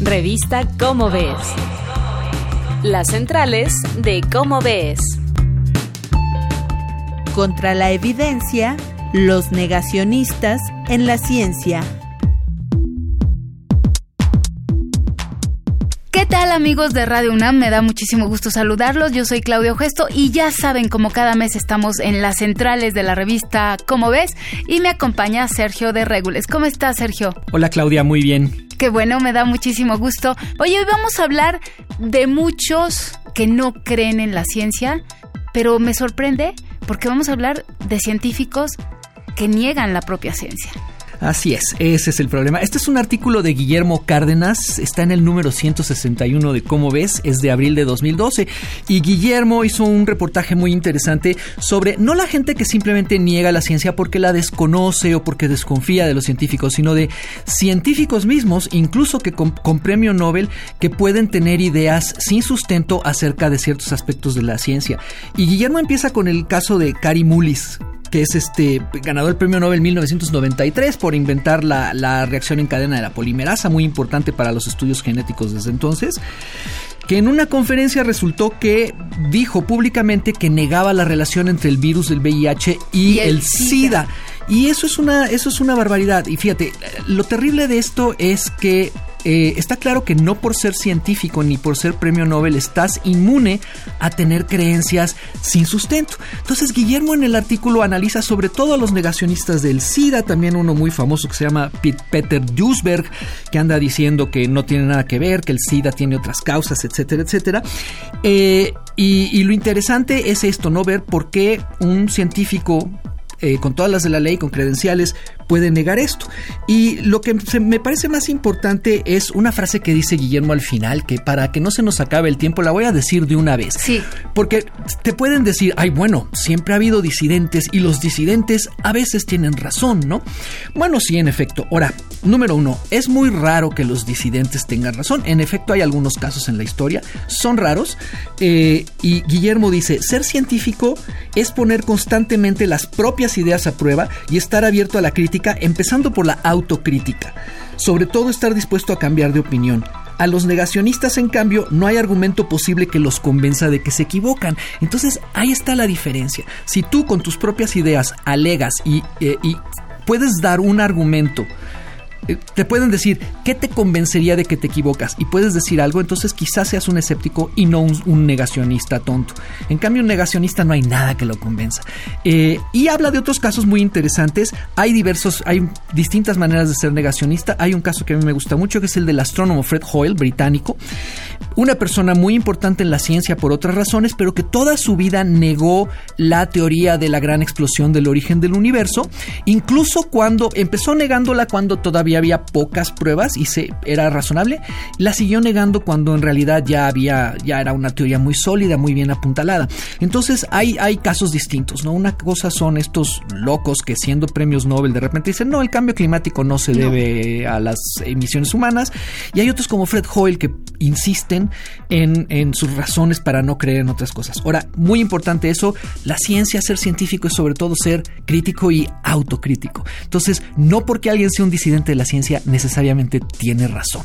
Revista Cómo Ves. Las centrales de Cómo Ves. Contra la evidencia, los negacionistas en la ciencia. ¿Qué tal amigos de Radio UNAM? Me da muchísimo gusto saludarlos. Yo soy Claudio Gesto y ya saben, como cada mes estamos en las centrales de la revista Como ves y me acompaña Sergio de Regules. ¿Cómo estás, Sergio? Hola Claudia, muy bien. Qué bueno, me da muchísimo gusto. Oye, hoy vamos a hablar de muchos que no creen en la ciencia, pero me sorprende porque vamos a hablar de científicos que niegan la propia ciencia. Así es, ese es el problema. Este es un artículo de Guillermo Cárdenas, está en el número 161 de Cómo ves, es de abril de 2012. Y Guillermo hizo un reportaje muy interesante sobre no la gente que simplemente niega la ciencia porque la desconoce o porque desconfía de los científicos, sino de científicos mismos, incluso que con, con premio Nobel, que pueden tener ideas sin sustento acerca de ciertos aspectos de la ciencia. Y Guillermo empieza con el caso de Cary Mullis, que es este ganador del premio Nobel 1993 por inventar la, la, reacción en cadena de la polimerasa, muy importante para los estudios genéticos desde entonces, que en una conferencia resultó que dijo públicamente que negaba la relación entre el virus del VIH y, y el, el SIDA. SIDA. Y eso es una, eso es una barbaridad. Y fíjate, lo terrible de esto es que eh, está claro que no por ser científico ni por ser premio Nobel estás inmune a tener creencias sin sustento. Entonces Guillermo en el artículo analiza sobre todo a los negacionistas del SIDA, también uno muy famoso que se llama Peter Duisberg, que anda diciendo que no tiene nada que ver, que el SIDA tiene otras causas, etcétera, etcétera. Eh, y, lo interesante es esto, ¿no? Ver por qué un científico eh, con todas las de la ley, con credenciales, puede negar esto. Y lo que me parece más importante es una frase que dice Guillermo al final, que para que no se nos acabe el tiempo, la voy a decir de una vez. Sí. Porque te pueden decir, ay, bueno, siempre ha habido disidentes y los disidentes a veces tienen razón, ¿no? Bueno, sí, en efecto. Ahora, número uno, es muy raro que los disidentes tengan razón. En efecto, hay algunos casos en la historia, son raros. Eh, y Guillermo dice, ser científico es poner constantemente las propias ideas a prueba y estar abierto a la crítica, empezando por la autocrítica. Sobre todo estar dispuesto a cambiar de opinión. A los negacionistas, en cambio, no hay argumento posible que los convenza de que se equivocan. Entonces, ahí está la diferencia. Si tú con tus propias ideas alegas y, eh, y puedes dar un argumento te pueden decir qué te convencería de que te equivocas y puedes decir algo, entonces quizás seas un escéptico y no un, negacionista tonto. En cambio, un negacionista no hay nada que lo convenza. Eh, y habla de otros casos muy interesantes. Hay diversos, hay distintas maneras de ser negacionista. Hay un caso que a mí me gusta mucho, que es el del astrónomo Fred Hoyle, británico. Una persona muy importante en la ciencia por otras razones, pero que toda su vida negó la teoría de la gran explosión del origen del universo, incluso cuando empezó negándola cuando todavía había pocas pruebas y se era razonable, la siguió negando cuando en realidad ya había ya era una teoría muy sólida, muy bien apuntalada. Entonces hay hay casos distintos, ¿no? Una cosa son estos locos que siendo premios Nobel de repente dicen, "No, el cambio climático no se debe no. a las emisiones humanas." Y hay otros como Fred Hoyle que insisten en, en sus razones para no creer en otras cosas. Ahora, muy importante eso, la ciencia, ser científico es sobre todo ser crítico y autocrítico. Entonces, no porque alguien sea un disidente de la ciencia necesariamente tiene razón.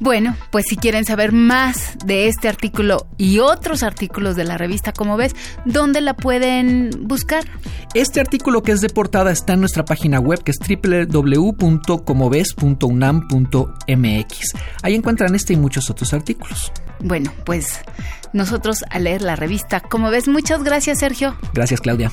Bueno, pues si quieren saber más de este artículo y otros artículos de la revista Como ves, ¿dónde la pueden buscar? Este artículo que es de portada está en nuestra página web que es www.comoves.unam.mx. Ahí encuentran este y muchos otros artículos. Bueno, pues nosotros a leer la revista Como ves, muchas gracias Sergio. Gracias Claudia.